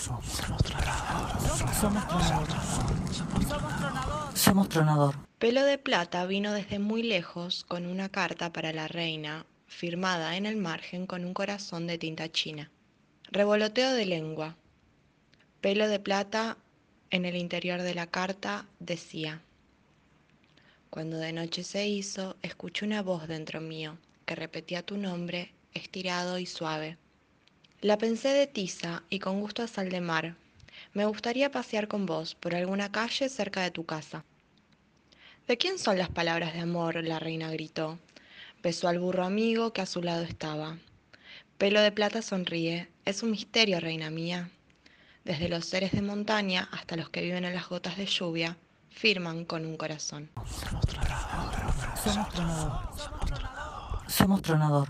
Somos tronador. Somos tronador. Somos tronador. Pelo de Plata vino desde muy lejos con una carta para la reina, firmada en el margen con un corazón de tinta china. Revoloteo de lengua. Pelo de Plata en el interior de la carta decía, Cuando de noche se hizo, escuché una voz dentro mío que repetía tu nombre estirado y suave. La pensé de tiza y con gusto a sal de mar. Me gustaría pasear con vos por alguna calle cerca de tu casa. ¿De quién son las palabras de amor? la reina gritó. Besó al burro amigo que a su lado estaba. Pelo de plata sonríe. Es un misterio, reina mía. Desde los seres de montaña hasta los que viven en las gotas de lluvia, firman con un corazón. Somos tronador. Somos tronador.